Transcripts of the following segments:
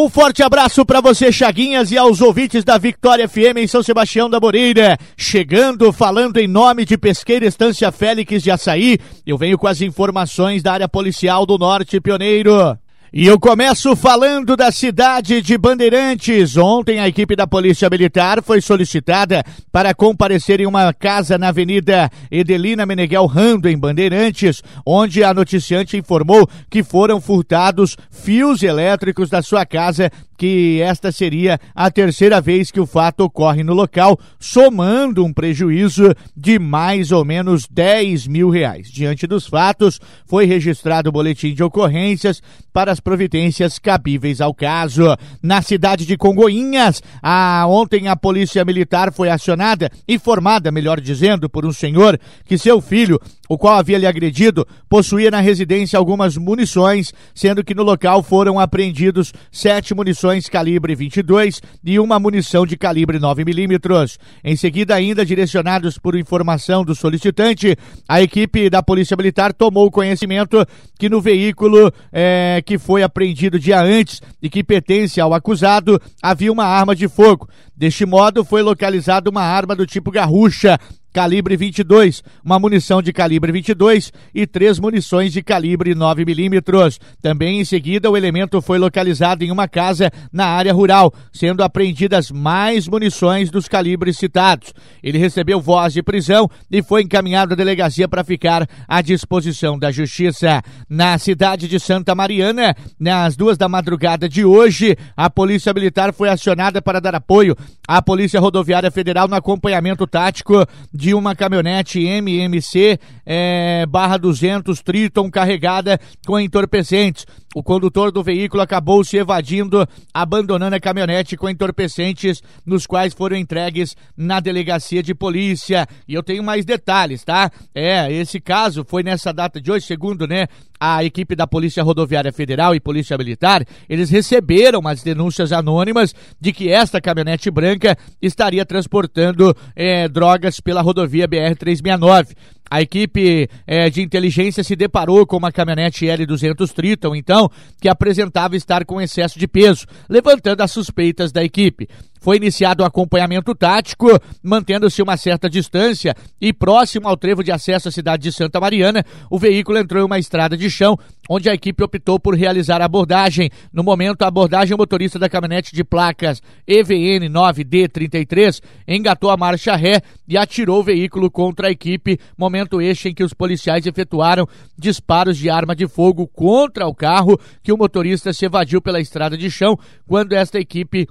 Um forte abraço para você, Chaguinhas, e aos ouvintes da Vitória FM em São Sebastião da Moreira. Chegando, falando em nome de Pesqueira Estância Félix de Açaí, eu venho com as informações da área policial do Norte Pioneiro. E eu começo falando da cidade de Bandeirantes. Ontem a equipe da Polícia Militar foi solicitada para comparecer em uma casa na Avenida Edelina Meneghel Rando, em Bandeirantes, onde a noticiante informou que foram furtados fios elétricos da sua casa que esta seria a terceira vez que o fato ocorre no local, somando um prejuízo de mais ou menos 10 mil reais. Diante dos fatos, foi registrado o boletim de ocorrências para as providências cabíveis ao caso. Na cidade de Congoinhas, a, ontem a polícia militar foi acionada, informada, melhor dizendo, por um senhor que seu filho, o qual havia lhe agredido, possuía na residência algumas munições, sendo que no local foram apreendidos sete munições calibre 22 e uma munição de calibre 9 milímetros. Em seguida, ainda direcionados por informação do solicitante, a equipe da Polícia Militar tomou conhecimento que no veículo é, que foi apreendido dia antes e que pertence ao acusado havia uma arma de fogo. Deste modo, foi localizada uma arma do tipo garrucha calibre 22, uma munição de calibre 22 e três munições de calibre 9 milímetros. Também em seguida, o elemento foi localizado em uma casa na área rural, sendo apreendidas mais munições dos calibres citados. Ele recebeu voz de prisão e foi encaminhado à delegacia para ficar à disposição da Justiça. Na cidade de Santa Mariana, nas duas da madrugada de hoje, a Polícia Militar foi acionada para dar apoio à Polícia Rodoviária Federal no acompanhamento tático de uma caminhonete MMC é, barra 200 Triton carregada com entorpecentes. O condutor do veículo acabou se evadindo, abandonando a caminhonete com entorpecentes, nos quais foram entregues na delegacia de polícia. E eu tenho mais detalhes, tá? É, esse caso foi nessa data de hoje, segundo, né, a equipe da Polícia Rodoviária Federal e Polícia Militar, eles receberam as denúncias anônimas de que esta caminhonete branca estaria transportando é, drogas pela rodovia BR-369. A equipe é, de inteligência se deparou com uma caminhonete L200 Triton, então, que apresentava estar com excesso de peso, levantando as suspeitas da equipe. Foi iniciado o acompanhamento tático, mantendo-se uma certa distância e próximo ao trevo de acesso à cidade de Santa Mariana, o veículo entrou em uma estrada de chão, onde a equipe optou por realizar a abordagem. No momento, a abordagem, o motorista da caminhonete de placas EVN 9D33 engatou a marcha ré e atirou o veículo contra a equipe, momento este em que os policiais efetuaram disparos de arma de fogo contra o carro que o motorista se evadiu pela estrada de chão, quando esta equipe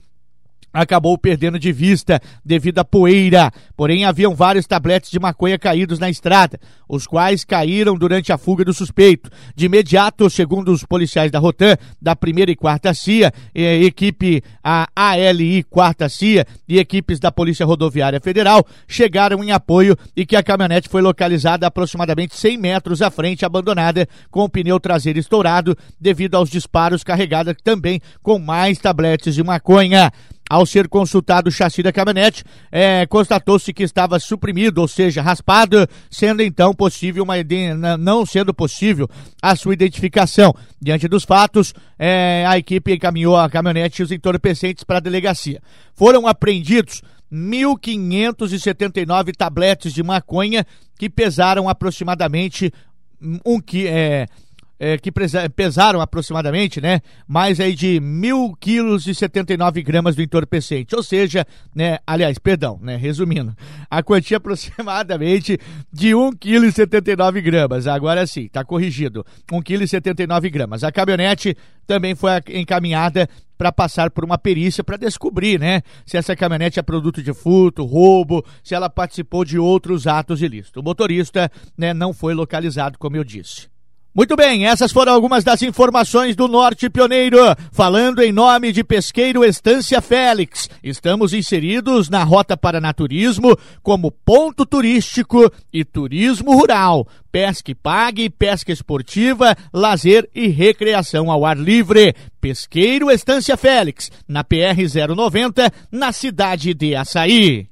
acabou perdendo de vista devido à poeira. Porém, haviam vários tabletes de maconha caídos na estrada, os quais caíram durante a fuga do suspeito. De imediato, segundo os policiais da Rotan, da primeira e quarta CIA, equipe a ALI quarta CIA e equipes da Polícia Rodoviária Federal chegaram em apoio e que a caminhonete foi localizada aproximadamente 100 metros à frente, abandonada, com o pneu traseiro estourado devido aos disparos carregada também com mais tabletes de maconha. Ao ser consultado o chassi da caminhonete, é, constatou-se que estava suprimido, ou seja, raspado, sendo então possível uma não sendo possível a sua identificação. Diante dos fatos, é, a equipe encaminhou a caminhonete e os entorpecentes para a delegacia. Foram apreendidos 1.579 tabletes de maconha que pesaram aproximadamente um que é, é, que pesaram aproximadamente, né, mais aí de mil quilos e 79 gramas do entorpecente, ou seja, né, aliás, perdão, né, resumindo, a quantia aproximadamente de 1 quilo e 79 gramas, agora sim, tá corrigido, 1 quilo e 79 gramas. A caminhonete também foi encaminhada para passar por uma perícia para descobrir, né, se essa caminhonete é produto de furto, roubo, se ela participou de outros atos ilícitos. O motorista, né, não foi localizado, como eu disse. Muito bem, essas foram algumas das informações do Norte Pioneiro. Falando em nome de Pesqueiro Estância Félix, estamos inseridos na Rota para Naturismo como ponto turístico e turismo rural. Pesca e pague, pesca esportiva, lazer e recreação ao ar livre. Pesqueiro Estância Félix, na PR 090, na cidade de Açaí.